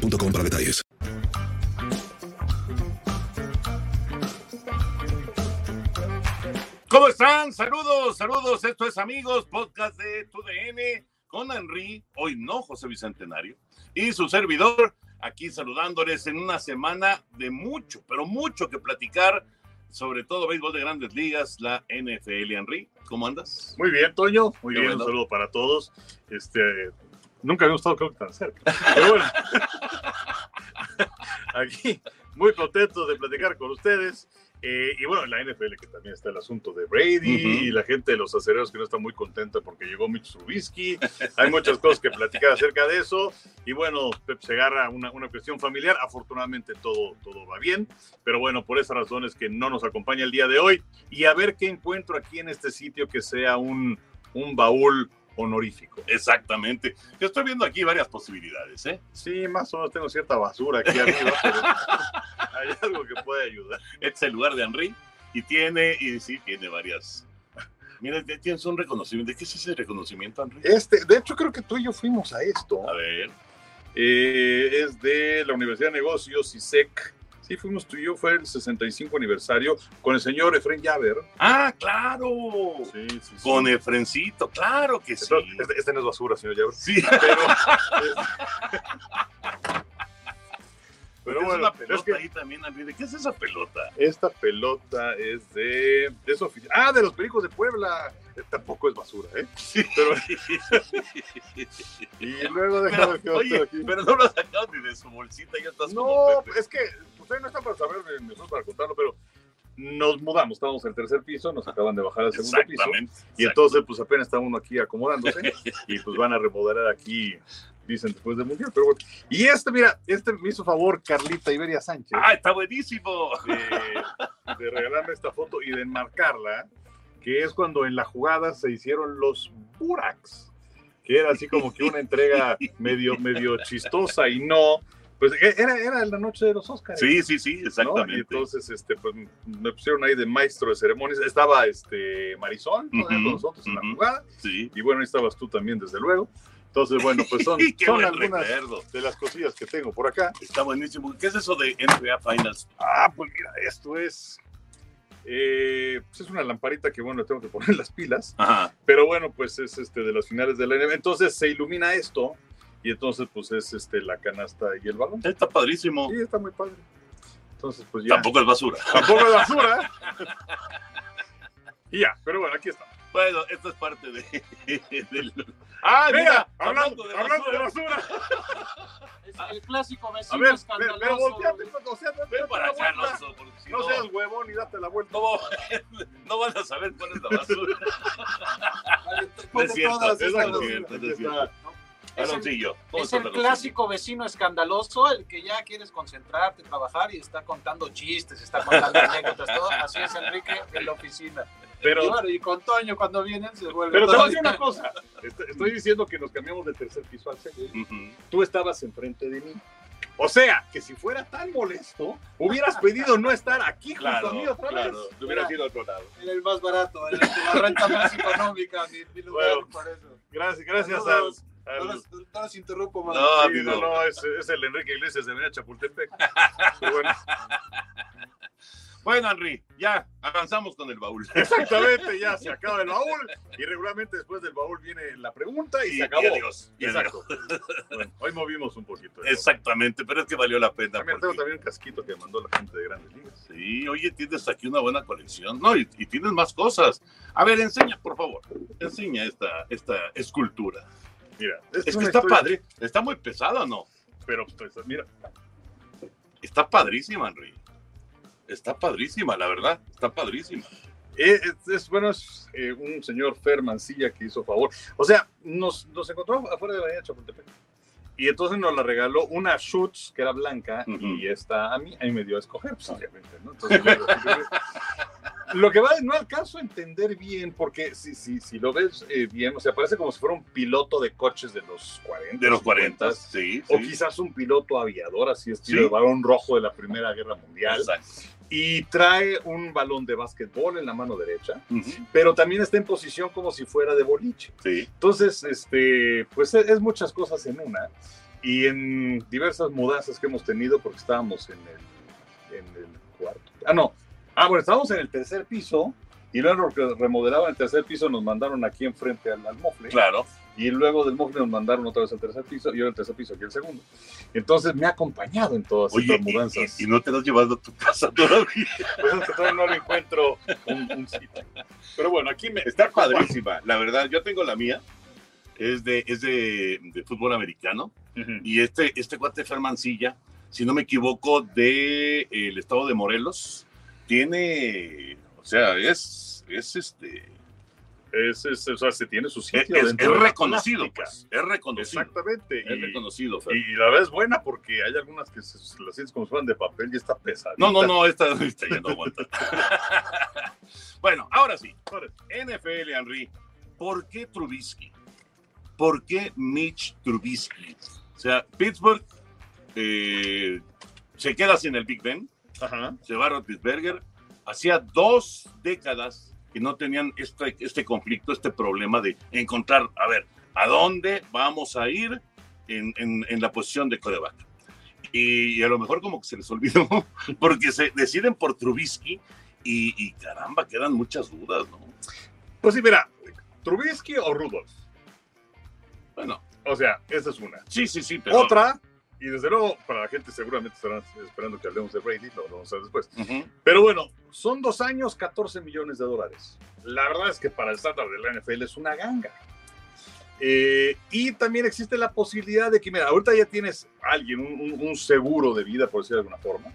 boostmobile.com para detalles. ¿Cómo están? Saludos, saludos. Esto es Amigos, podcast de TUDN con Henry, hoy no José Bicentenario, y su servidor, aquí saludándoles en una semana de mucho, pero mucho que platicar, sobre todo béisbol de grandes ligas, la NFL. Henry, ¿cómo andas? Muy bien, Toño. Muy Qué bien, bueno. un saludo para todos. Este, nunca habíamos estado creo que tan cerca. Pero bueno, aquí muy contentos de platicar con ustedes. Eh, y bueno, en la NFL que también está el asunto de Brady Ujú. y la gente de los acereros que no está muy contenta porque llegó Mitch Trubisky. Hay muchas cosas que platicar acerca de eso. Y bueno, Pep se agarra una, una cuestión familiar. Afortunadamente todo, todo va bien. Pero bueno, por esas razones que no nos acompaña el día de hoy. Y a ver qué encuentro aquí en este sitio que sea un, un baúl honorífico. Exactamente. Yo estoy viendo aquí varias posibilidades, ¿eh? Sí, más o menos tengo cierta basura aquí arriba, pero hay algo que puede ayudar. Este es el lugar de Henry y tiene, y sí, tiene varias. Mira, tienes un reconocimiento. ¿De qué es ese reconocimiento, Henry? Este, de hecho, creo que tú y yo fuimos a esto. A ver. Eh, es de la Universidad de Negocios, ISEC. Sí, fuimos tú y yo, fue el 65 aniversario con el señor Efren Yaver. Ah, claro. Sí, sí, sí. Con Efrencito, claro que sí. Este, este no es basura, señor Yaver. Sí. Pero, pero es bueno, una pelota es que ahí también. ¿De qué es esa pelota? esta pelota es de, es ofici- Ah, de los Pericos de Puebla. Eh, Tampoco es basura, ¿eh? Sí. Pero, y luego déjame Pero, otro oye, aquí. pero no lo sacado ni de su bolsita, ya estás como No, Pepe. es que ustedes no están para saber, nosotros para contarlo, pero nos mudamos, estábamos en el tercer piso, nos acaban de bajar al segundo piso. Y entonces, pues apenas está uno aquí acomodándose y pues van a remodelar aquí, dicen después del mundial. Pero bueno. Y este, mira, este me hizo favor Carlita Iberia Sánchez ¡Ah, está buenísimo! de, de regalarme esta foto y de enmarcarla, que es cuando en la jugada se hicieron los Buraks, que era así como que una entrega medio, medio chistosa y no. Pues era, era la noche de los Oscars. Sí, sí, sí, ¿no? exactamente. Y entonces, este, pues, me pusieron ahí de maestro de ceremonias. Estaba este Marisol Ujú, con nosotros en la jugada. Sí. Y bueno, ahí estabas tú también, desde luego. Entonces, bueno, pues son, son algunas recuerdo. de las cosillas que tengo por acá. Está buenísimo. ¿Qué es eso de NBA Finals? Ah, pues mira, esto es. Eh, pues es una lamparita que, bueno, tengo que poner las pilas. Ajá. Pero bueno, pues es este de las finales de la NBA. Entonces se ilumina esto. Y entonces, pues es este la canasta y el balón. Está padrísimo. Sí, está muy padre. Entonces, pues ya. Tampoco es basura. Tampoco es basura. y ya, pero bueno, aquí está. Bueno, esto es parte de. del- ¡Ah, mira! Mira, hablando, hablando, de hablando de basura. Es el clásico A vecino ver, escandaloso. pero volteate, o sea, date Ven para. Alonso, si No no, seas huevón y date la vuelta. no, no van a saber cuál es la basura. Es cierto, es cierto, es cierto, es está. cierto. Es el, Aloncillo. ¿cómo es el clásico vecino escandaloso, el que ya quieres concentrarte, trabajar y está contando chistes, está contando anécdotas, todo. Así es Enrique en la oficina. Pero, y, bueno, y con Toño cuando vienen se vuelve pero te voy a decir una cosa. Est- Estoy diciendo que nos cambiamos del tercer piso al segundo. Ujú. Tú estabas enfrente de mí. O sea, que si fuera tan molesto, hubieras pedido no estar aquí junto a mí Claro, otra claro. vez. Te hubieras ido al otro lado. Era el más barato, era la renta más económica, mi, mi lugar, Bueno. por eso. Gracias, gracias al, No los, no los interrumpo más. No, Sí, no, no, es, es el Enrique Iglesias de Avenida Chapultepec. Bueno, Bueno, Henry, ya avanzamos con el baúl. exactamente, ya se acaba el baúl. Y regularmente después del baúl viene la pregunta y, Y, se acabó. y adiós. Exacto. Bueno, hoy movimos un poquito. Exactamente, pero es que valió la pena. También porque- tengo también un casquito que mandó la gente de Grandes Ligas. Sí, oye, tienes aquí una buena colección. No, y, y tienes más cosas. A ver, enseña, por favor. Enseña esta, esta escultura. Mira, Es que está historia- padre. Está muy pesada, ¿no? Pero pues, mira, Está padrísima, Henry. Está padrísima, la verdad. Está padrísima. eh, es, es- bueno, es eh, un señor Fer Mancilla que hizo favor. O sea, nos, nos encontró afuera de la avenida Chapultepec. Y entonces nos la regaló una Schutz, que era blanca, Ujú. y esta a mí, a mí me dio a escoger, pues obviamente, ¿no? Entonces, lo que va, no alcanzo a entender bien, porque si, si, si lo ves eh, bien, o sea, parece como si fuera un piloto de coches de los 40. De los 40, 50, sí. O sí. quizás un piloto aviador, así estilo Sí. el balón rojo de la Primera Guerra Mundial. Exacto. Y trae un balón de básquetbol en la mano derecha, Ujú, pero también está en posición como si fuera de boliche. Sí. Entonces, este, pues es, es muchas cosas en una. Y en diversas mudanzas que hemos tenido, porque estábamos en el, en el cuarto. Ah, no. Ah, bueno, estábamos en el tercer piso. Y luego que remodelaban el tercer piso, nos mandaron aquí enfrente al, al mofle. Claro. Y luego del mofle nos mandaron otra vez al tercer piso. Y ahora el tercer piso aquí el segundo. Entonces me ha acompañado en todas Oye, estas mudanzas. y- y no te lo has llevado a tu casa todavía. Pues es que todavía no le encuentro un, un sitio. Pero bueno, aquí me. Está padrísima. La verdad, yo tengo la mía. Es de, es de, de fútbol americano. Y este, este cuate Fermancilla, si no me equivoco, de el estado de Morelos, tiene, o sea, es, es este, Es, es- o sea, se tiene su sitio. es- reconocido, pues, es reconocido. Exactamente. Es Y- reconocido, Fer. Y la verdad es buena porque hay algunas que se las sientes como si fueran de papel y está pesada. No, no, no, esta, esta ya no aguanta. bueno, ahora sí. NFL, Henry. ¿Por qué Trubisky? ¿Por qué Mitch Trubisky? O sea, Pittsburgh eh, se queda sin el Big Ben, Ajá. se va a Roethlisberger. Hacía dos décadas que no tenían este, este conflicto, este problema de encontrar, a ver, ¿a dónde vamos a ir en, en- en la posición de coreback? Y, a lo mejor como que se les olvidó, porque se deciden por Trubisky y, y caramba, quedan muchas dudas, ¿no? Pues sí, mira, Trubisky o Rudolph. Bueno, O sea, esa es una. sí, sí, sí, pero... Otra, y desde luego, para la gente seguramente estarán esperando que hablemos de Brady, lo vamos a ver después. Ujú. Pero bueno, son dos años, 14 millones de dólares. La verdad es que para el estándar de la NFL es una ganga. Eh, y también existe la posibilidad de que, mira, ahorita ya tienes alguien, un seguro de vida, por decirlo de alguna forma.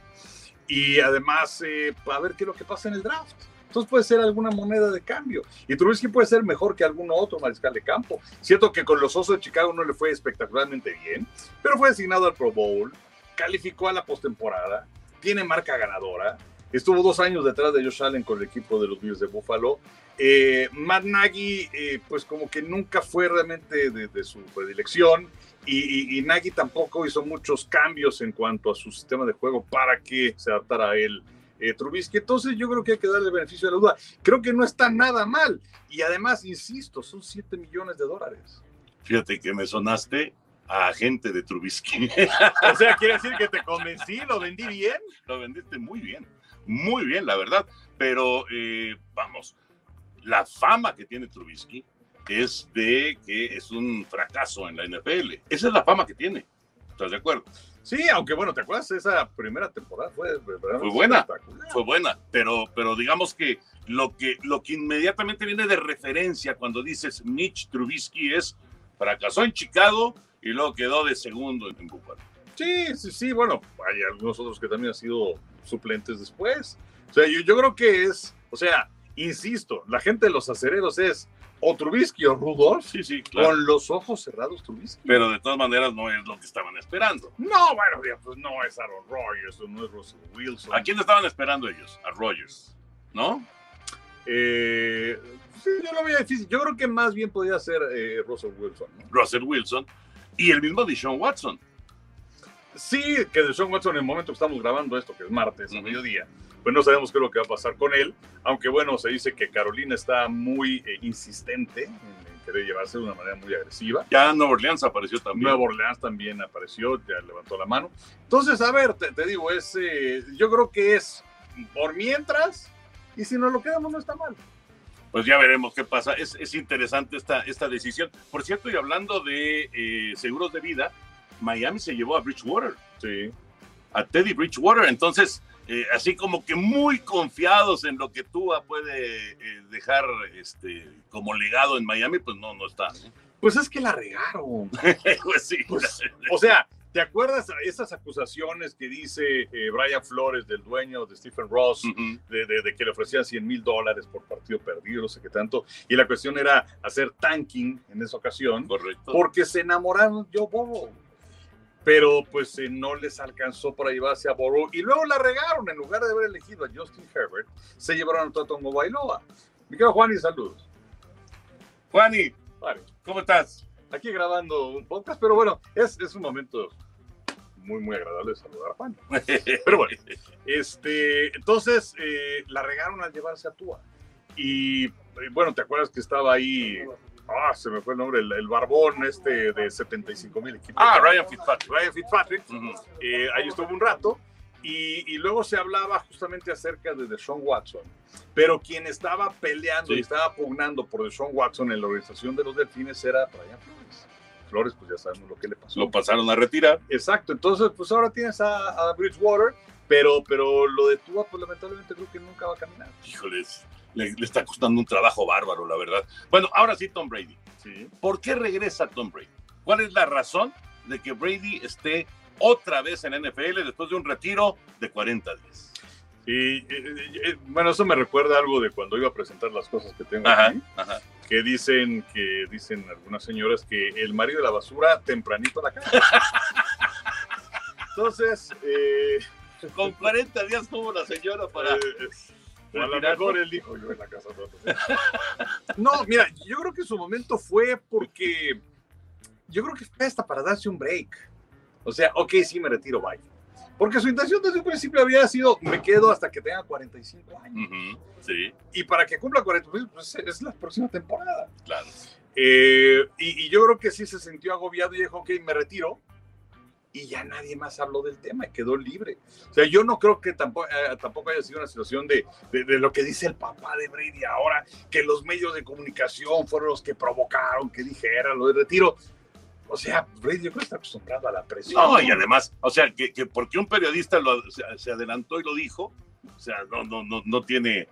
Y además, eh, a ver qué es lo que pasa en el draft. Entonces puede ser alguna moneda de cambio. Y Trubisky puede ser mejor que algún otro mariscal de campo. Cierto que con los Osos de Chicago no le fue espectacularmente bien, pero fue designado al Pro Bowl, calificó a la postemporada, tiene marca ganadora, estuvo dos años detrás de Josh Allen con el equipo de los Bills de Buffalo. Eh, Matt Nagy, eh, pues como que nunca fue realmente de, de su predilección. Y, y- y Nagy tampoco hizo muchos cambios en cuanto a su sistema de juego para que se adaptara a él eh, Trubisky. Entonces yo creo que hay que darle el beneficio de la duda. Creo que no está nada mal. Y además, insisto, son 7 millones de dólares. Fíjate que me sonaste a agente de Trubisky. O sea, quiere decir que te convencí, lo vendí bien. Lo vendiste muy bien, muy bien, la verdad. Pero eh, vamos, la fama que tiene Trubisky es de que es un fracaso en la NFL. Esa es la fama que tiene. ¿Estás de acuerdo? Sí, aunque bueno, ¿te acuerdas? Esa primera temporada fue, Fue buena. Fue buena, pero, pero digamos que lo, que lo que inmediatamente viene de referencia cuando dices Mitch Trubisky es fracasó en Chicago y luego quedó de segundo en Buffalo. Sí, sí, sí, bueno, hay algunos otros que también han sido suplentes después. O sea, yo, yo creo que es, o sea, insisto, la gente de los acereros es o Trubisky o Rudolph, Sí, sí, claro. con los ojos cerrados Trubisky. Pero de todas maneras no es lo que estaban esperando. No, bueno, pues no es Aaron Rodgers, o no es Russell Wilson. ¿A quién estaban esperando ellos? A Rogers, ¿no? Eh, sí, yo lo veía difícil. Yo creo que más bien podría ser eh, Russell Wilson. ¿no? Russell Wilson y el mismo Deshaun Watson. Sí, que de Sean Watson en el momento que estamos grabando esto, que es martes, a Ujú. mediodía, pues no sabemos qué es lo que va a pasar con él, aunque bueno, se dice que Carolina está muy eh, insistente en, en querer llevarse de una manera muy agresiva. Ya Nueva Orleans apareció también. Nueva Orleans también apareció, ya levantó la mano. Entonces, a ver, te, te digo, es, eh, yo creo que es por mientras, y si nos lo quedamos no está mal. Pues ya veremos qué pasa. Es, es interesante esta, esta decisión. Por cierto, y hablando de eh, seguros de vida, Miami se llevó a Bridgewater, Sí. a Teddy Bridgewater. Entonces, eh, así como que muy confiados en lo que Tua puede eh, dejar este, como legado en Miami, pues no, no está. Pues es que la regaron. pues sí. Pues, o sea, ¿te acuerdas esas acusaciones que dice eh, Brian Flores del dueño de Stephen Ross? De, de- de que le ofrecían 100 mil dólares por partido perdido, no sé qué tanto. Y la cuestión era hacer tanking en esa ocasión, Correcto. porque se enamoraron Joe Burrow. Pero pues eh, no les alcanzó para llevarse a Burrow y luego la regaron. En lugar de haber elegido a Justin Herbert, se llevaron a Totomo Bailoa. Mi querido Juan y saludos. Juani, ¿cómo estás? aquí grabando un podcast, pero bueno, es, es un momento muy, muy agradable de saludar a Juan. Pero bueno, este, entonces eh, la regaron al llevarse a Tua. Y eh, bueno, ¿te acuerdas que estaba ahí? Ah, se me fue el nombre, el, el barbón este de 75 mil equipos. Ah, Ryan Fitzpatrick. Ryan Fitzpatrick. Ujú. Eh, ahí estuvo un rato. Y, y luego se hablaba justamente acerca de Deshaun Watson. Pero quien estaba peleando Sí. y estaba pugnando por Deshaun Watson en la organización de los Delfines era Brian Flores. Flores, pues ya sabemos lo que le pasó. Lo pasaron a retirar. Exacto, entonces pues ahora tienes a, a Bridgewater, pero, pero lo de Tua, pues lamentablemente creo que nunca va a caminar. Híjoles, le, le está costando un trabajo bárbaro, la verdad. Bueno, ahora sí, Tom Brady. Sí. ¿Por qué regresa Tom Brady? ¿Cuál es la razón de que Brady esté otra vez en NFL después de un retiro de 40 días? Y eh, eh, bueno, eso me recuerda algo de cuando iba a presentar las cosas que tengo Ajá, aquí, ajá. que dicen que dicen algunas señoras que el marido de la basura tempranito a la casa. Entonces, eh, Con 40 días tuvo la señora para... A lo mejor él dijo yo en la casa. No, No, mira, yo creo que su momento fue porque yo creo que fue hasta para darse un break. O sea, ok, sí me retiro, bye. Porque su intención desde un principio había sido, me quedo hasta que tenga 45 años. Ujú, Sí, Y para que cumpla 45, pues es la próxima temporada. claro. Eh, y, y yo creo que sí se sintió agobiado y dijo, ok, me retiro. Y ya nadie más habló del tema y quedó libre. O sea, yo no creo que tampoco, eh, tampoco haya sido una situación de, de, de lo que dice el papá de Brady ahora, que los medios de comunicación fueron los que provocaron que dijera lo de retiro. O sea, Brady yo creo que está acostumbrado a la presión. No, y además, o sea, que, que porque un periodista lo, se, se adelantó y lo dijo, o sea, no, no, no, no tiene,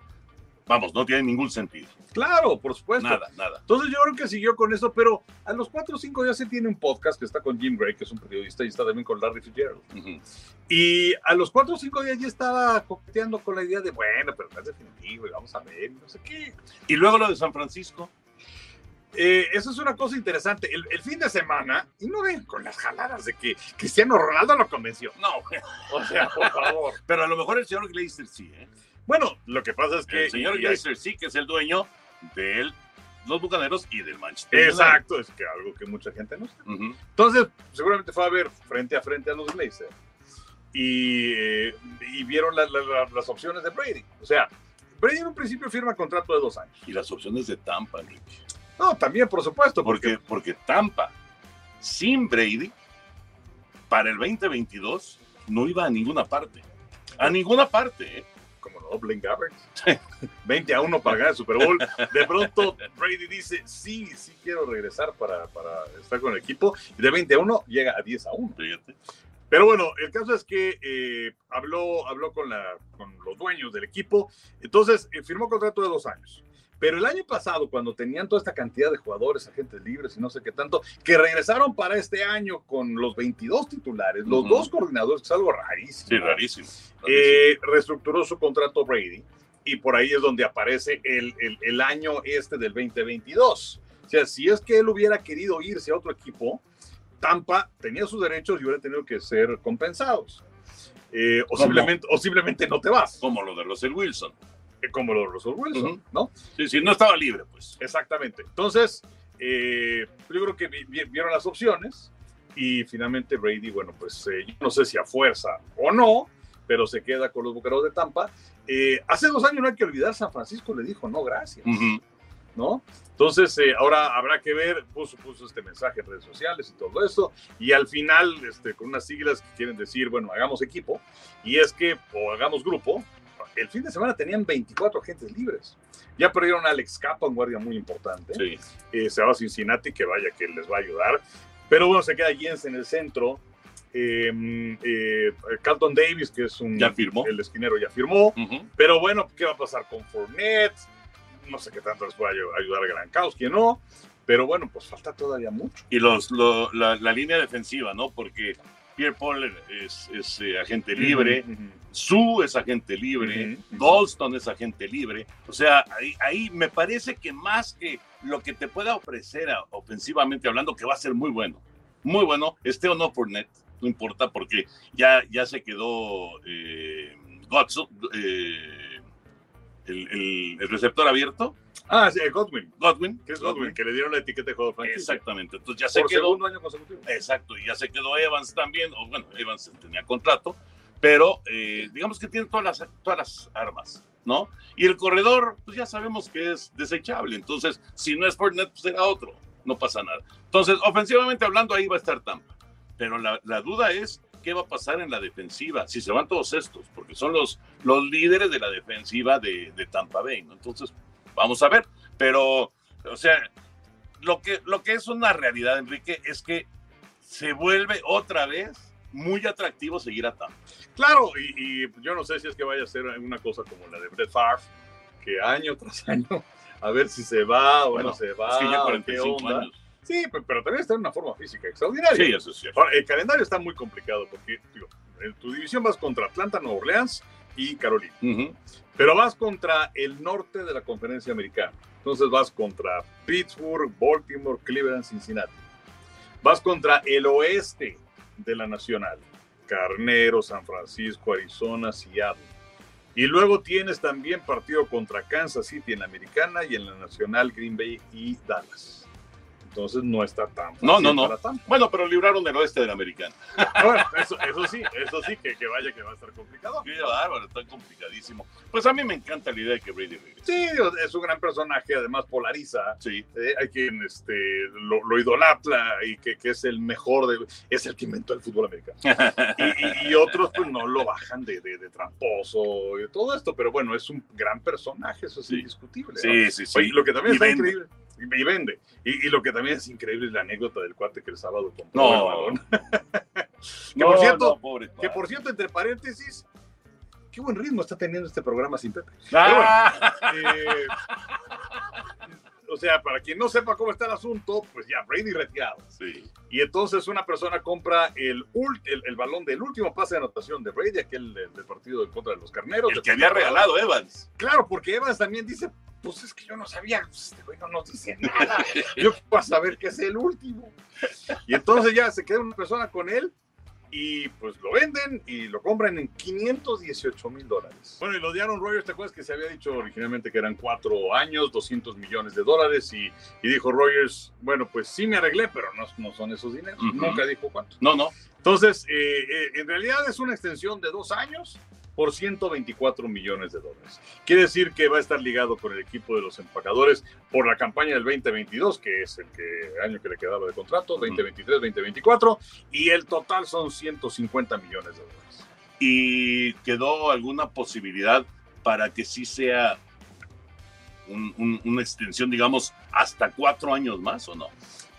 vamos, no tiene ningún sentido. Claro, por supuesto. Nada, nada. Entonces yo creo que siguió con eso, pero a los cuatro o cinco días se tiene un podcast que está con Jim Gray, que es un periodista, y está también con Larry Fitzgerald. Ujú. Y a los cuatro o cinco días ya estaba coqueteando con la idea de, bueno, pero no es definitivo y vamos a ver, no sé qué. Y luego lo de San Francisco. Eh, eso es una cosa interesante. El, el fin de semana, y no ven con las jaladas de que Cristiano Ronaldo lo convenció. No, O sea, por favor. pero a lo mejor el señor Glazer sí, ¿eh? Bueno, lo que pasa es que... El señor Glazer sí, que es el dueño de los Bucaneros y del Manchester United. Exacto, es que algo que mucha gente no sabe. Entonces, seguramente fue a ver frente a frente a los Blazers y, eh, y vieron la- la- la- las opciones de Brady. O sea, Brady en un principio firma contrato de dos años. Y las opciones de Tampa, Enrique. No, también, por supuesto, porque, Porque, porque Tampa, sin Brady, para el 2022, no iba a ninguna parte. A ninguna parte, ¿eh? No, Blaine Gabbert, 20 a 1 para ganar el Super Bowl. De pronto, Brady dice, sí, sí quiero regresar para, para estar con el equipo. Y de 20 a 1 llega a 10 a 1. Fíjate. Pero bueno, el caso es que eh, habló, habló con, la, con los dueños del equipo, entonces eh, firmó contrato de dos años. Pero el año pasado, cuando tenían toda esta cantidad de jugadores, agentes libres y no sé qué tanto, que regresaron para este año con los 22 titulares, los Ujú. dos coordinadores, que es algo rarísimo. Sí, rarísimo. rarísimo. Eh, reestructuró su contrato Brady y por ahí es donde aparece el, el, el año este del 2022. O sea, si es que él hubiera querido irse a otro equipo, Tampa tenía sus derechos y hubiera tenido que ser compensados. Eh, o, simplemente, o simplemente no te vas, Como lo de Russell Wilson. Como lo Russell Wilson, Ujú. ¿no? Sí, sí, no estaba libre, pues. Exactamente. Entonces, eh, yo creo que vi- vi- vieron las opciones y finalmente Brady, bueno, pues eh, yo no sé si a fuerza o no, pero se queda con los bucaneros de Tampa. Eh, hace dos años no hay que olvidar, San Francisco le dijo no, gracias. ¿no? Entonces, eh, ahora habrá que ver, puso, puso este mensaje en redes sociales y todo esto, y al final, este, con unas siglas que quieren decir, bueno, hagamos equipo, y es que, o hagamos grupo, el fin de semana tenían 24 agentes libres. Ya perdieron a Alex Capa, un guardia muy importante Sí. eh, se va a Cincinnati, que vaya que les va a ayudar. Pero bueno, se queda Jens en el centro. Eh, eh, Carlton Davis, que es un. Ya firmó. El esquinero ya firmó. Pero bueno, ¿qué va a pasar con Fournette? No sé qué tanto les puede ayu- ayudar a Gronkowski, ¿no? Pero bueno, pues falta todavía mucho. Y los, lo- la, la línea defensiva, ¿no? Porque Pierre Paul es, es, eh, agente libre, Ujú. Sue es agente libre, Ujú. Dalston es agente libre. O sea, ahí, ahí me parece que más que lo que te pueda ofrecer a- ofensivamente hablando, que va a ser muy bueno, muy bueno, este o no por net. no importa porque ya, ya se quedó eh, Godson, eh, el, el- el receptor abierto, Ah, sí, Godwin. Godwin. Que es Godwin, que le dieron la etiqueta de franquicia. Exactamente. Entonces ya se Por quedó. segundo año consecutivo. Exacto, y ya se quedó Evans también, o bueno, Evans tenía contrato, pero eh, digamos que tiene todas las, todas las armas, ¿no? Y el corredor, pues ya sabemos que es desechable, entonces si no es Fortnite, pues será otro, no pasa nada. Entonces, ofensivamente hablando, ahí va a estar Tampa, pero la, la duda es qué va a pasar en la defensiva, si se van todos estos, porque son los, los líderes de la defensiva de, de Tampa Bay, ¿no? Entonces, vamos a ver, pero, o sea, lo que, lo que es una realidad, Enrique, es que se vuelve otra vez muy atractivo seguir a Tampa. Claro, y, y yo no sé si es que vaya a ser una cosa como la de Brett Favre, que año tras año, a ver si se va o Bueno, no se va. es que ya o 45 qué onda. años. Sí, pe- pero también está en una forma física extraordinaria. Sí, eso es cierto. Ahora, el calendario está muy complicado porque digo, en tu división vas contra Atlanta, Nueva Orleans y Carolina. Pero vas contra el norte de la conferencia americana. Entonces vas contra Pittsburgh, Baltimore, Cleveland, Cincinnati. Vas contra el oeste de la nacional. Carnero, San Francisco, Arizona, Seattle. Y luego tienes también partido contra Kansas City en la americana y en la nacional Green Bay y Dallas. Entonces no está tan No, no, fácil no. para Tampa. Bueno, pero libraron del oeste del americano. Bueno, eso, eso sí, eso sí, que, que vaya que va a estar complicado. Qué bárbaro, está complicadísimo. Pues a mí me encanta la idea de que Brady regrese. Sí, es un gran personaje, además polariza. Sí, Eh, hay quien este, lo, lo idolatra y que, que es el mejor, de, es el que inventó el fútbol americano. Y, y- y otros pues no lo bajan de, de, de tramposo y todo esto, pero bueno, es un gran personaje, eso es Sí. indiscutible. ¿no? sí, sí. sí. Oye, lo que también Y está vende. increíble, y, vende, y, y lo que también es increíble es la anécdota del cuate que el sábado compró el No, balón. Que No, por cierto, no, pobre Que por cierto, entre paréntesis, qué buen ritmo está teniendo este programa sin Pepe. Ah, Eh, o sea, para quien no sepa cómo está el asunto, pues ya, Brady retirado. sí. Y entonces una persona compra el, ult- el, el balón del último pase de anotación de Brady, aquel del, del partido en contra de los carneros. El que había regalado Evans. Claro, porque Evans también dice, pues es que yo no sabía, pues este güey no nos dice nada. Yo quiero saber que es el último. Y entonces ya se queda una persona con él y pues lo venden y lo compran en 518 mil dólares. Bueno, y lo de Aaron Rodgers, ¿te acuerdas que se había dicho originalmente que eran cuatro años, 200 millones de dólares? Y, y dijo Rodgers, bueno, pues sí me arreglé, pero no, no son esos dineros. Ujú. Nunca dijo cuánto. No, no. Entonces, eh, eh, en realidad es una extensión de dos años por 124 millones de dólares. Quiere decir que va a estar ligado con el equipo de los empacadores por la campaña del 2022, que es el que, año que le quedaba de contrato, 2023-2024, y el total son 150 millones de dólares. Y quedó alguna posibilidad para que sí sea un- un- una extensión, digamos, hasta cuatro años más o no.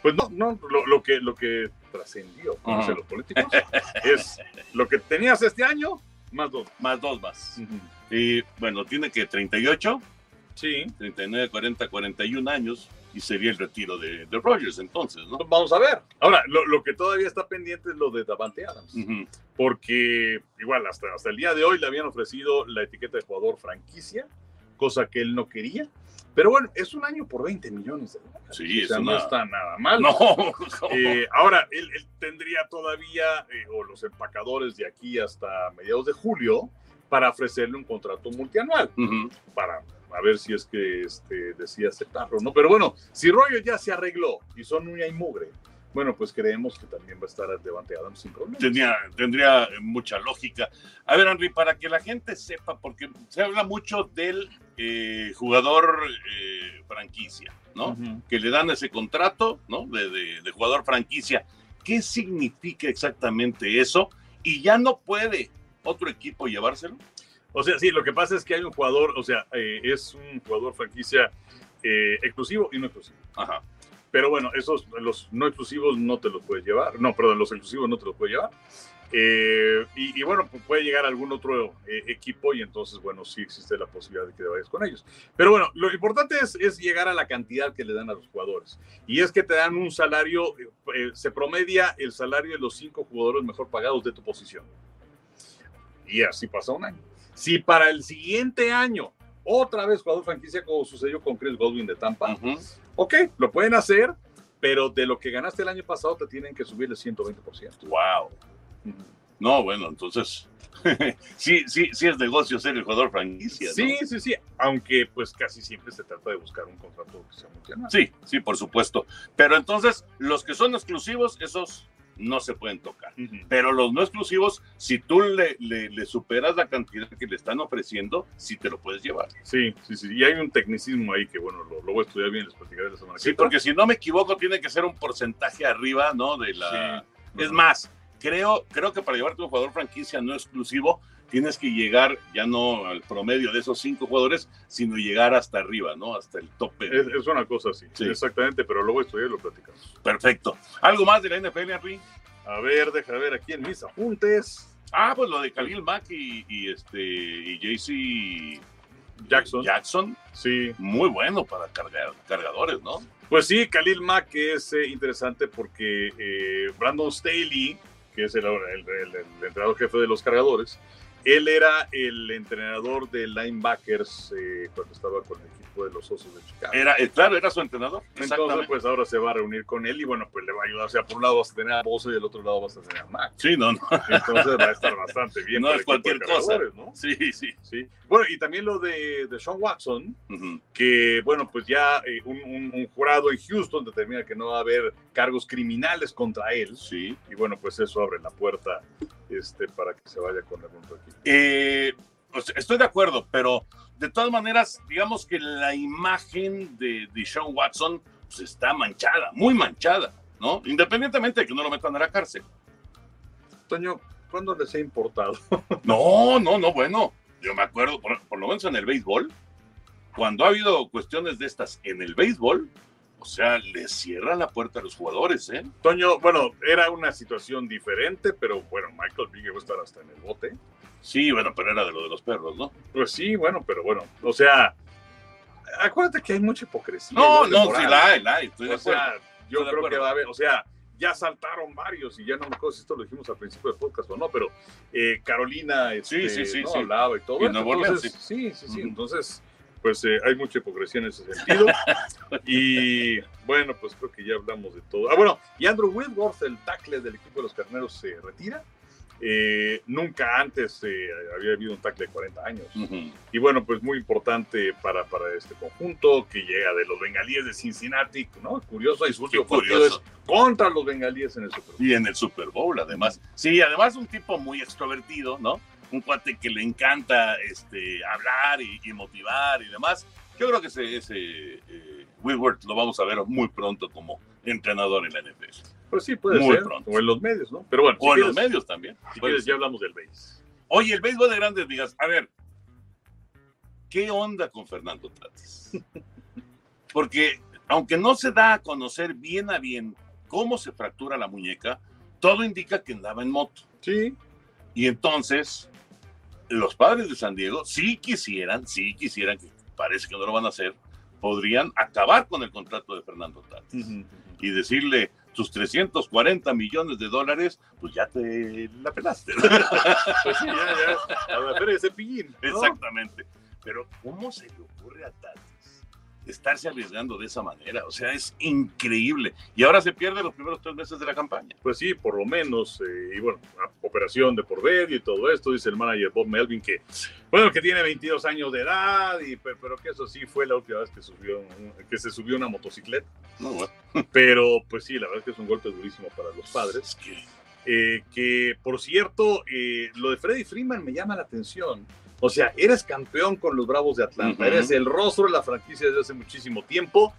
Pues no, no lo, lo que, lo que trascendió, Ajá. dicen los políticos, es lo que tenías este año, más dos. Más dos más. Ujú. Y bueno, tiene que 38, Sí, 39, 40, 41 años y sería el retiro de, de Rogers entonces, ¿no? vamos a ver. Ahora, lo, lo que todavía está pendiente es lo de Davante Adams. Porque igual hasta, hasta el día de hoy le habían ofrecido la etiqueta de jugador franquicia, cosa que él no quería. Pero bueno, es un año por 20 millones de dólares. Sí, o sea, no está nada mal. No, Eh, ahora, él, él tendría todavía, eh, o los empacadores de aquí hasta mediados de julio, para ofrecerle un contrato multianual, para a ver si es que este, decía aceptarlo, ¿no? Pero bueno, si Rollo ya se arregló y son uña y mugre, bueno, pues creemos que también va a estar Devante Adams sin problema. Tenía, tendría mucha lógica. A ver, Henry, para que la gente sepa, porque se habla mucho del eh, jugador eh, franquicia, ¿no? Que le dan ese contrato, ¿no? De, de- de jugador franquicia. ¿Qué significa exactamente eso? Y ya no puede otro equipo llevárselo. O sea, sí, lo que pasa es que hay un jugador, o sea, eh, es un jugador franquicia eh, exclusivo y no exclusivo. Ajá. Pero bueno, esos, los no exclusivos no te los puedes llevar. No, perdón, los exclusivos no te los puedes llevar. Eh, y, y bueno, puede llegar algún otro eh, equipo y entonces, bueno, sí existe la posibilidad de que te vayas con ellos. Pero bueno, lo importante es, es llegar a la cantidad que le dan a los jugadores. Y es que te dan un salario, eh, eh, se promedia el salario de los cinco jugadores mejor pagados de tu posición. Y así pasa un año. Si para el siguiente año otra vez jugador franquicia como sucedió con Chris Godwin de Tampa, Ujú. Ok, lo pueden hacer, pero de lo que ganaste el año pasado te tienen que subir el 120%. Wow. No, bueno, entonces sí, sí, sí es negocio ser el jugador franquicia. ¿no? Sí, sí, sí, aunque pues casi siempre se trata de buscar un contrato que sea multianual. Sí, sí, por supuesto. Pero entonces, los que son exclusivos, esos no se pueden tocar. Pero los no exclusivos, si tú le, le- le superas la cantidad que le están ofreciendo, sí te lo puedes llevar. Sí, sí, sí. Y hay un tecnicismo ahí que, bueno, lo, lo voy a estudiar bien, les platicaré la semana Sí, porque si no me equivoco, tiene que ser un porcentaje arriba, ¿no? De la. Sí. Es más, creo, creo que para llevarte un jugador franquicia no exclusivo, tienes que llegar ya no al promedio de esos cinco jugadores, sino llegar hasta arriba, ¿no? Hasta el tope. Es, es una cosa así, Sí. exactamente, pero lo voy a estudiar y lo platicamos. Perfecto. ¿Algo más de la NFL, Henry? A ver, deja ver aquí en mis apuntes. Ah, pues lo de Khalil Mack y, y este y JC Jackson. Jackson, Sí, muy bueno para cargar, cargadores, ¿no? Pues sí, Khalil Mack es eh, interesante porque eh, Brandon Staley, que es el, el- el- el entrenador jefe de los cargadores, él era el entrenador de linebackers eh, cuando estaba con el equipo de los Osos de Chicago. Era, eh, claro, era su entrenador. Entonces, pues ahora se va a reunir con él y bueno, pues le va a ayudar. O sea, por un lado vas a tener a Bosa y del otro lado vas a tener a Mack. Sí, no, no. Entonces va a estar bastante bien. No es cualquier cosa. ¿no? Sí, sí. Sí. Bueno, y también lo de, de Sean Watson, que bueno, pues ya eh, un, un- un jurado en Houston determina que no va a haber cargos criminales contra él. Sí. Y bueno, pues eso abre la puerta este, para que se vaya con algún equipo. Eh, estoy de acuerdo, pero de todas maneras, digamos que la imagen de, de Sean Watson pues, está manchada, muy manchada, ¿no? Independientemente de que no lo metan a la cárcel. Toño, ¿cuándo les ha importado? No, no, no, bueno, yo me acuerdo, por, por lo menos en el béisbol, cuando ha habido cuestiones de estas en el béisbol, o sea, le cierran la puerta a los jugadores, ¿eh? Toño, bueno, era una situación diferente, pero bueno, Michael Vick llegó a estar hasta en el bote. Sí, bueno, pero era de lo de los perros, ¿no? Pues sí, bueno, pero bueno, o sea, acuérdate que hay mucha hipocresía. No, no, moral. sí la hay, la hay, estoy de O sea, yo Estoy creo que va a haber, o sea, ya saltaron varios y ya no me acuerdo si esto lo dijimos al principio del podcast o no, pero eh, Carolina este, Sí, sí, sí, ¿no? sí. hablaba y todo. Y Orleans, entonces, sí, sí, sí. Entonces, pues eh, hay mucha hipocresía en ese sentido. y bueno, pues creo que ya hablamos de todo. Ah, bueno, y Andrew Whitworth, el tackle del equipo de los carneros, se retira. Eh, nunca antes eh, había habido un tackle de 40 años. Y bueno, pues muy importante para, para este conjunto que llega de los bengalíes de Cincinnati, ¿no? Curioso, y su último curioso. contra los bengalíes en el Super Bowl. Y en el Super Bowl, además. Sí, además un tipo muy extrovertido, ¿no? Un cuate que le encanta este, hablar y, y motivar y demás. Yo creo que ese, ese eh, lo vamos a ver muy pronto como entrenador en la NFL. Pues sí, puede Muy ser. pronto. O en los medios, ¿no? Pero bueno, O si en los quieres- medios también. Si quieres, ser. ya hablamos del base. Oye, el béisbol de grandes ligas. A ver, ¿qué onda con Fernando Tatis? Porque aunque no se da a conocer bien a bien cómo se fractura la muñeca, todo indica que andaba en moto. Sí. Y entonces, los padres de San Diego, si quisieran, si quisieran, que parece que no lo van a hacer, podrían acabar con el contrato de Fernando Tatis y decirle tus 340 millones de dólares, pues ya te la pelaste. Pues sí, ya, ya. A la feria de cepillín. ¿no? Exactamente. Pero ¿cómo se le ocurre a Tatis estarse arriesgando de esa manera? O sea, es increíble. Y ahora se pierde los primeros tres meses de la campaña. Pues sí, por lo menos. eh, y bueno, operación de por medio y todo esto, dice el manager Bob Melvin, que, bueno, que tiene 22 años de edad, y, pe- pero que eso sí fue la última vez que, subió, que se subió una motocicleta. No, bueno, Pero pues sí, la verdad es que es un golpe durísimo para los padres. es que Eh, que por cierto, eh, lo de Freddy Freeman me llama la atención. O sea, eres campeón con los Bravos de Atlanta, Ujú. eres el rostro de la franquicia desde hace muchísimo tiempo.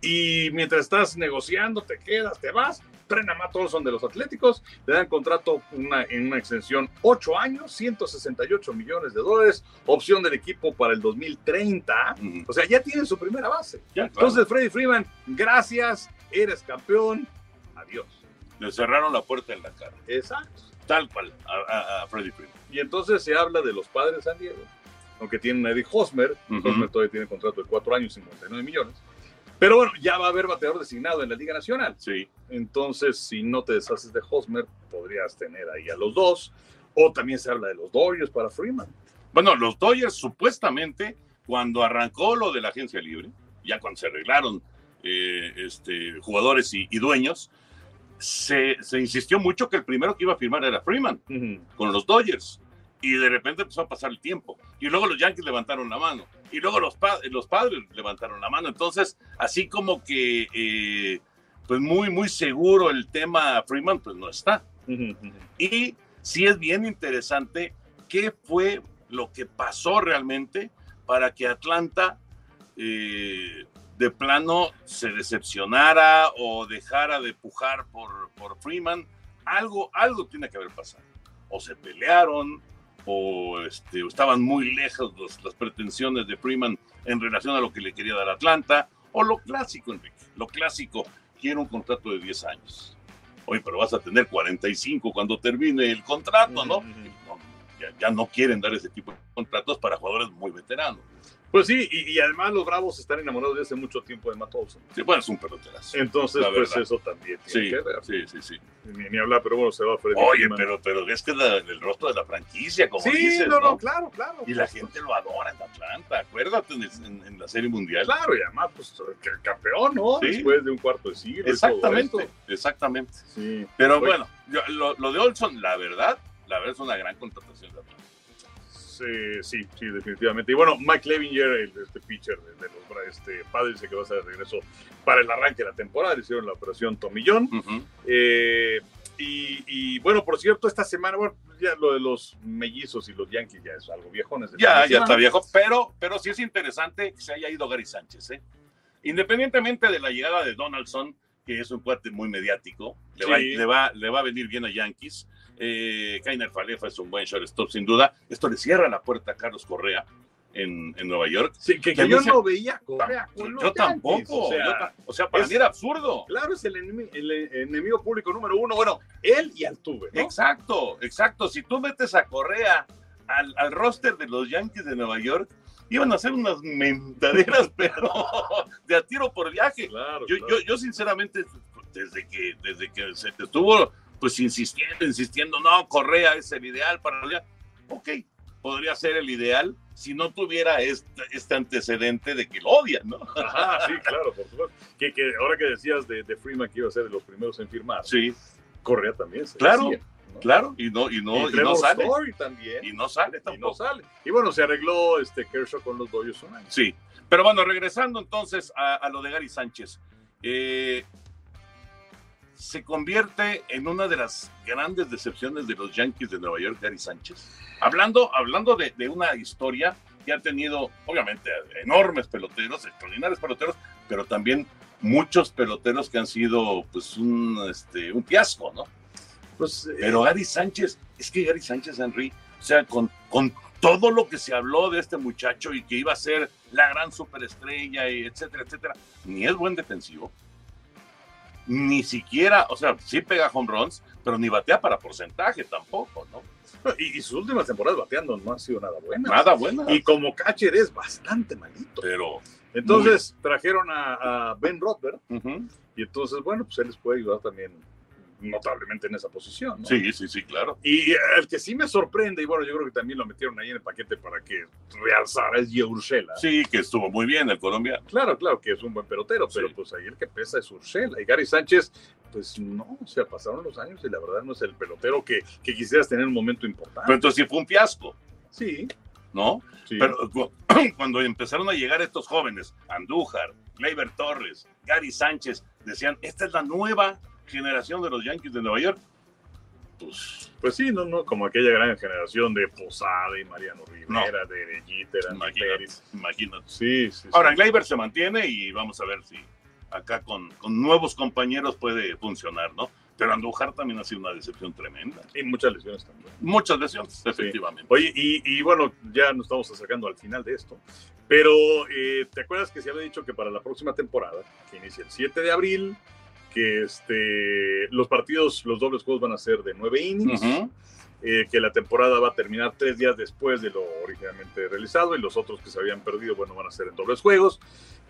Y mientras estás negociando, te quedas, te vas. Traen a Matt Olson de los Atléticos, le dan contrato una, en una extensión 8 años, 168 millones de dólares, opción del equipo para el 2030. ujú, O sea, ya tienen su primera base. ya, claro. Entonces, Freddy Freeman, gracias, eres campeón, adiós. le cerraron la puerta en la cara. Exacto. Tal cual a, a- a Freddie Freeman. Y entonces se habla de los padres de San Diego, aunque tienen a Eddie Hosmer, Ujú. Hosmer todavía tiene contrato de cuatro años, 59 millones. Pero bueno, ya va a haber bateador designado en la Liga Nacional. Sí. Entonces, si no te deshaces de Hosmer, podrías tener ahí a los dos. O también se habla de los Dodgers para Freeman. Bueno, los Dodgers supuestamente, cuando arrancó lo de la agencia libre, ya cuando se arreglaron eh, este, jugadores y, y dueños, se, se insistió mucho que el primero que iba a firmar era Freeman con los Dodgers. Y de repente empezó a pasar el tiempo. Y luego los Yankees levantaron la mano. Y luego los, pa- los padres levantaron la mano. Entonces, así como que, eh, pues muy, muy seguro el tema Freeman, pues no está. Y sí es bien interesante qué fue lo que pasó realmente para que Atlanta eh, de plano se decepcionara o dejara de pujar por, por Freeman. Algo, algo tiene que haber pasado. O se pelearon, o este, o estaban muy lejos los- las pretensiones de Freeman en relación a lo que le quería dar Atlanta, o lo clásico, Enrique, lo clásico, quiero un contrato de 10 años. Oye, pero vas a tener 45 cuando termine el contrato, ¿no? Ujú. No, ya, ya no quieren dar ese tipo de contratos para jugadores muy veteranos. Pues sí, y, y además los Bravos están enamorados de hace mucho tiempo de Matt Olson. Sí, bueno, es un peloterazo. Entonces, pues eso también tiene Sí, que ver. sí, sí, sí. Ni, ni hablar, pero bueno, se va Freddy Oye, Freeman. pero, pero es que es la- el rostro de la franquicia, como Sí, dices, no, ¿no? no, claro, claro. Y la gente lo adora en Atlanta, acuérdate en, la Serie Mundial. Claro, y además, pues, que campeón, ¿no? Sí. Después de un cuarto de siglo. y todo Exactamente, esto. exactamente. Sí. Pero Oye. bueno, yo- lo, lo de Olson, la verdad, la verdad es una gran contratación de Atlanta. Sí, sí, sí, definitivamente. Y bueno, Mike Levinger, el, este pitcher de, de los este, padres, dice que va a estar de regreso para el arranque de la temporada. Hicieron la operación Tomillón. Ujú. Eh, y, y, bueno, por cierto, esta semana, bueno, ya lo de los mellizos y los Yankees ya es algo viejones. Ya, ya está viejo, pero, pero sí es interesante que se haya ido Gary Sánchez, ¿eh? Independientemente de la llegada de Donaldson, que es un cuate muy mediático, le, Sí. va, le, va, le va a venir bien a Yankees. Eh, Kainer Falefa es un buen shortstop, sin duda. Esto le cierra la puerta a Carlos Correa en, en Nueva York. Sí, que, yo no veía Correa con los Yo tampoco. Yankees, O sea, yo ta- o sea, para es- mí era absurdo. claro, es el enemi- el enemigo público número uno. Bueno, él y Altuve, ¿no? Exacto, exacto. Si tú metes a Correa al, al roster de los Yankees de Nueva York, iban a hacer unas mentaderas, pero de a tiro por viaje. Claro, Yo, claro. yo, yo sinceramente, desde que, desde que se estuvo pues insistiendo, insistiendo, no, Correa es el ideal para Yankees. Ok, podría ser el ideal si no tuviera este, este antecedente de que lo odian, ¿no? Ajá, sí, claro, por supuesto. Que, que ahora que decías de, de Freeman que iba a ser de los primeros en firmar, Sí, Correa también. Se Claro, claro, y no, y no, y y no sale. Story también. Y no sale y no sale. Y bueno, se arregló este Kershaw con los Dodgers un año. Sí, pero bueno, regresando entonces a, a lo de Gary Sánchez. eh, se convierte en una de las grandes decepciones de los Yankees de Nueva York, Gary Sánchez. Hablando, hablando de, de una historia que ha tenido, obviamente, enormes peloteros, extraordinarios peloteros, pero también muchos peloteros que han sido pues un, este, un fiasco, ¿no? Pues, eh, Pero Gary Sánchez, es que Gary Sánchez, Henry, o sea, con, con todo lo que se habló de este muchacho y que iba a ser la gran superestrella, y etcétera, etcétera, ni es buen defensivo, ni siquiera, o sea, sí pega home runs, pero ni batea para porcentaje tampoco, ¿no? y, y sus últimas temporadas bateando no han sido nada buenas. Nada bueno. Y como catcher es bastante malito. Pero, Entonces trajeron a, a Ben Rothberg ujú, y entonces, bueno, pues él les puede ayudar también notablemente en esa posición. ¿no? sí, sí, sí, claro. Y el que sí me sorprende, y bueno, yo creo que también lo metieron ahí en el paquete para que realzara es Gio Urshela. Sí, que estuvo muy bien el colombiano. Claro, claro que es un buen pelotero, pero Sí. pues ahí el que pesa es Urshela. Y Gary Sánchez, pues no, o sea, pasaron los años y la verdad no es el pelotero que, que quisieras tener en un momento importante. Pero entonces sí fue un fiasco, sí, ¿no? sí. Pero cu- cuando empezaron a llegar estos jóvenes, Andújar, Gleyber Torres, Gary Sánchez, decían, esta es la nueva generación de los Yankees de Nueva York. Pues, Pues sí, no, no, como aquella gran generación de Posada y Mariano Rivera, de Jeter, Andy imagínate, imagínate. Sí, sí, sí. Ahora, Gleyber se mantiene y vamos a ver si acá con, con nuevos compañeros puede funcionar, ¿no? Pero Andújar también ha sido una decepción tremenda. Y muchas lesiones también. Muchas lesiones, efectivamente. Oye, y, y bueno, ya nos estamos acercando al final de esto, pero eh, ¿te acuerdas que se había dicho que para la próxima temporada, que inicia el 7 de abril, que este, los partidos, los dobles juegos van a ser de nueve innings, eh, que la temporada va a terminar tres días después de lo originalmente realizado y los otros que se habían perdido, bueno, van a ser en dobles juegos,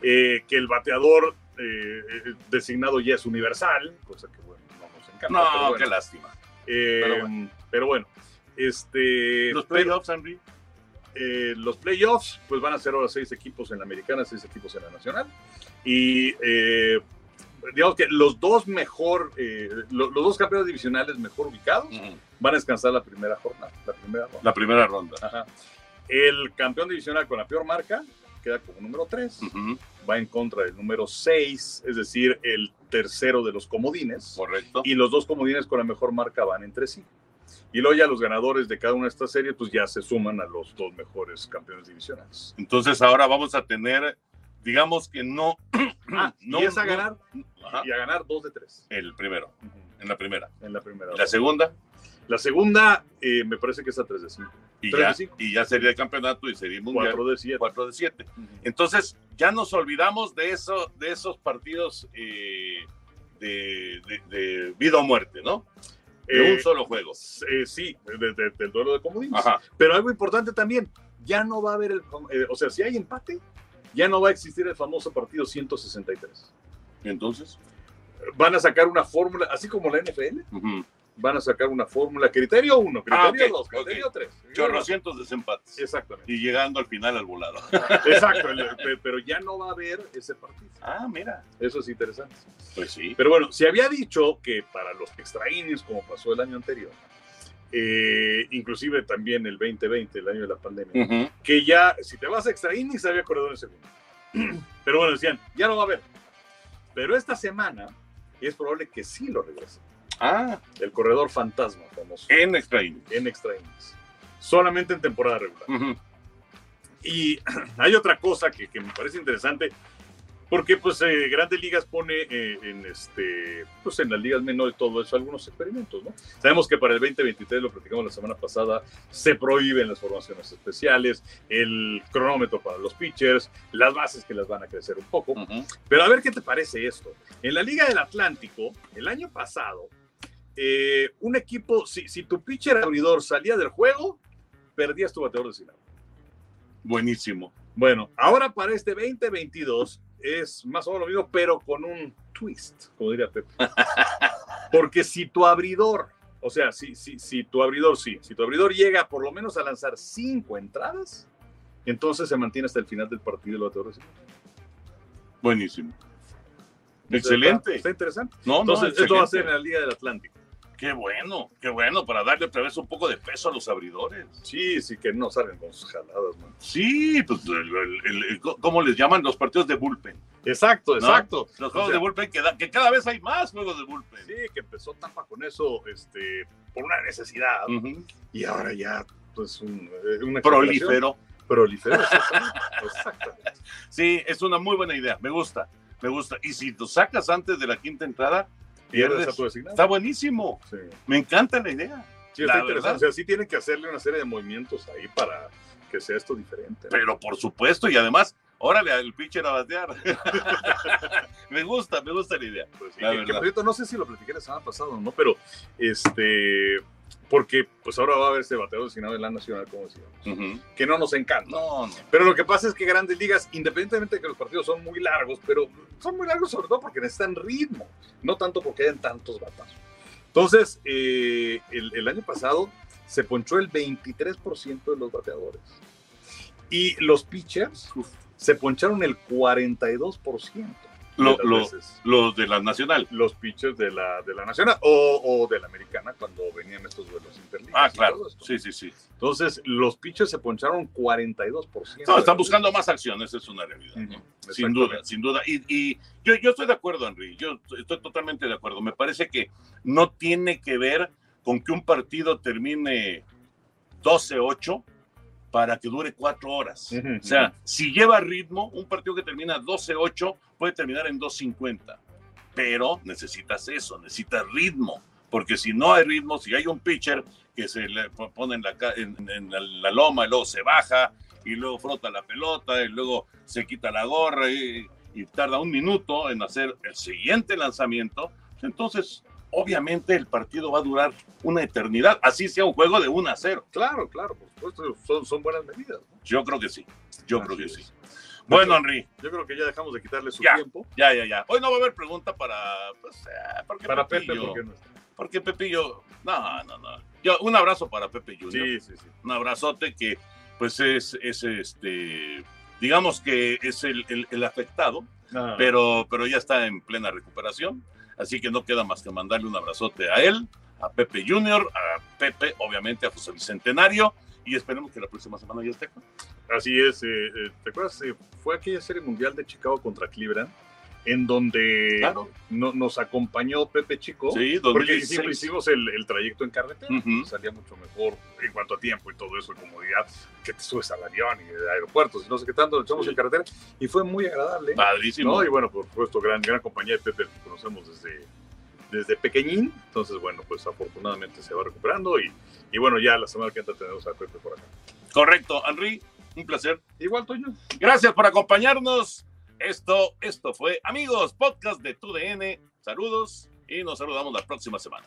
eh, que el bateador eh, designado ya es universal, cosa que bueno, no nos encanta. No, pero bueno. qué lástima. Pero pero bueno. este, Los playoffs, Henry. eh, los playoffs, pues van a ser ahora seis equipos en la americana, seis equipos en la nacional. Y eh, digamos que los dos mejor, eh, lo- los dos campeones divisionales mejor ubicados Ujú. van a descansar la primera jornada, la primera ronda. La primera ronda. Ajá. El campeón divisional con la peor marca queda como número 3, Ujú. va en contra del número 6, es decir, el tercero de los comodines. Correcto. y los dos comodines con la mejor marca van entre sí. Y luego ya los ganadores de cada una de estas series, pues ya se suman a los dos mejores campeones divisionales. Entonces ahora vamos a tener, digamos que no. Ah, no y es a ganar, y a ganar dos de tres El primero, en la primera. en la primera. La segunda, La segunda, eh, me parece que es a 3 de 5. y Tres ya, de cinco. y ya sería el campeonato y sería mundial. 4 de 7. 4 de 7. Entonces, ya nos olvidamos de, eso, de esos partidos eh, de, de- de vida o muerte, ¿no? De un solo juego. sí, de- de- del duelo de comodines. Ajá. Pero algo importante también, ya no va a haber el. eh, o sea, si hay empate, ya no va a existir el famoso partido 163. ¿Y entonces? Van a sacar una fórmula, así como la NFL, van a sacar una fórmula criterio 1, Ah, criterio ok, 2, criterio ok. 3. Chorrocientos desempates. Exactamente. Y llegando al final al volado. Exacto, pero ya no va a haber ese partido. Ah, mira. Eso es interesante. Pues sí. Pero bueno, se había dicho que para los extra innings, como pasó el año anterior, eh, inclusive también el 2020, el año de la pandemia, Ujú. que ya, si te vas a extra innings, había corredor en segundo. Pero bueno, decían, ya no va a haber. Pero esta semana es probable que sí lo regrese. Ah, El corredor fantasma famoso en extra innings. en extra innings. Solamente en temporada regular. Ujú. Y hay otra cosa que, que me parece interesante, porque pues eh, Grandes Ligas pone eh, en este, pues en las ligas menores todo eso algunos experimentos, ¿no? Sabemos que para el 2023, lo platicamos la semana pasada, se prohíben las formaciones especiales, el cronómetro para los pitchers, las bases que las van a crecer un poco. Pero a ver qué te parece esto. En la Liga del Atlántico, el año pasado, eh, un equipo, si, si tu pitcher abridor salía del juego, perdías tu bateador designado. Buenísimo. Bueno, ahora para este 2022 es más o menos lo mismo, pero con un twist, como diría Pepe. Porque si tu abridor, o sea, si, si, si tu abridor, sí, si tu abridor llega por lo menos a lanzar cinco entradas, entonces se mantiene hasta el final del partido el bateador designado. Buenísimo. Excelente. Está, interesante. No, no, Entonces, esto va a ser en la Liga del Atlántico. Qué bueno, qué bueno, para darle otra vez un poco de peso a los abridores. Sí, sí, que no salgan con sus jaladas, man. Sí, pues, el, el- el- el- ¿cómo les llaman? Los partidos de bullpen. Exacto, exacto. Los O juegos sea, de bullpen, que, da- que cada vez hay más juegos de bullpen. Sí, que empezó Tampa con eso este, por una necesidad y ahora ya, pues, un, eh, una. Proliferó, exactamente. exactamente. Sí, es una muy buena idea. Me gusta, me gusta. Y si lo sacas antes de la quinta entrada, Pierdes a tu designado. Está buenísimo. Sí, Me encanta la idea. Sí, La está interesante. O sea, sí tienen que hacerle una serie de movimientos ahí para que sea esto diferente. ¿no? Pero por supuesto, y además, órale al pitcher a batear. me gusta, me gusta la idea. Pues sí, La que- que, no sé si lo platiqué la semana pasada o no, pero este, porque pues ahora va a haber este bateador designado en la nacional, como decíamos, Ujú. que no nos encanta. No, no. Pero lo que pasa es que grandes ligas, independientemente de que los partidos son muy largos, pero son muy largos sobre todo porque necesitan ritmo, no tanto porque hayan tantos batazos. Entonces, eh, el, el año pasado se ponchó el 23% de los bateadores. Y los pitchers se poncharon el 42%. Lo-. Los de la nacional. Los pitchers de la, de la nacional o, o de la americana cuando venían estos duelos interligas. Ah, claro. Sí, sí, sí. Entonces, los pitchers se poncharon 42%. No, están buscando más acción, esa es una realidad. Sin duda, sin duda. Y, y yo, yo estoy de acuerdo, Henry, yo estoy totalmente de acuerdo. Me parece que no tiene que ver con que un partido termine 12-8 para que dure cuatro horas. O sea, si lleva ritmo, un partido que termina 12-8 puede terminar en 2.50. Pero necesitas eso, necesitas ritmo. Porque si no hay ritmo, si hay un pitcher que se le pone en la, ca- en, en la- la loma y luego se baja y luego frota la pelota y luego se quita la gorra y, y tarda un minuto en hacer el siguiente lanzamiento, entonces obviamente el partido va a durar una eternidad, así sea un juego de 1 a 0. Claro, claro, por supuesto, son, son buenas medidas. ¿no? Yo creo que sí, yo Así creo que es. sí. Bueno, Henry, Yo creo que ya dejamos de quitarle su Ya. tiempo. ya, ya, ya. Hoy no va a haber pregunta para, pues, eh, porque Para Pepe, Pepillo, porque no está. porque Pepillo, no, no, no. Yo, un abrazo para Pepe Junior. Sí, sí, sí. un abrazote que pues es, es este, digamos que es el, el- el afectado Ah. pero, pero ya está en plena recuperación. Así que no queda más que mandarle un abrazote a él, a Pepe Junior, a Pepe, obviamente a José Bicentenario, y esperemos que la próxima semana ya esté. Así es, eh, eh, ¿te acuerdas? Eh, fue aquella serie mundial de Chicago contra Cleveland, en donde Claro. no- nos acompañó Pepe Chico. Sí, Porque 2016. siempre hicimos el, el trayecto en carretera, Ujú. salía mucho mejor en cuanto a tiempo y todo eso, comodidad, que te subes al avión y de aeropuertos y no sé qué tanto, lo echamos Sí. en carretera y fue muy agradable. Padrísimo. ¿no? Y bueno, por supuesto, gran, gran compañía de Pepe, que conocemos desde, desde pequeñín, entonces bueno, pues afortunadamente se va recuperando y, y bueno, ya la semana que entra tenemos a Pepe por acá. Correcto, Henry, un placer. Igual, Toño. Gracias por acompañarnos. Esto, esto fue, amigos, podcast de TUDN. Saludos y nos saludamos la próxima semana.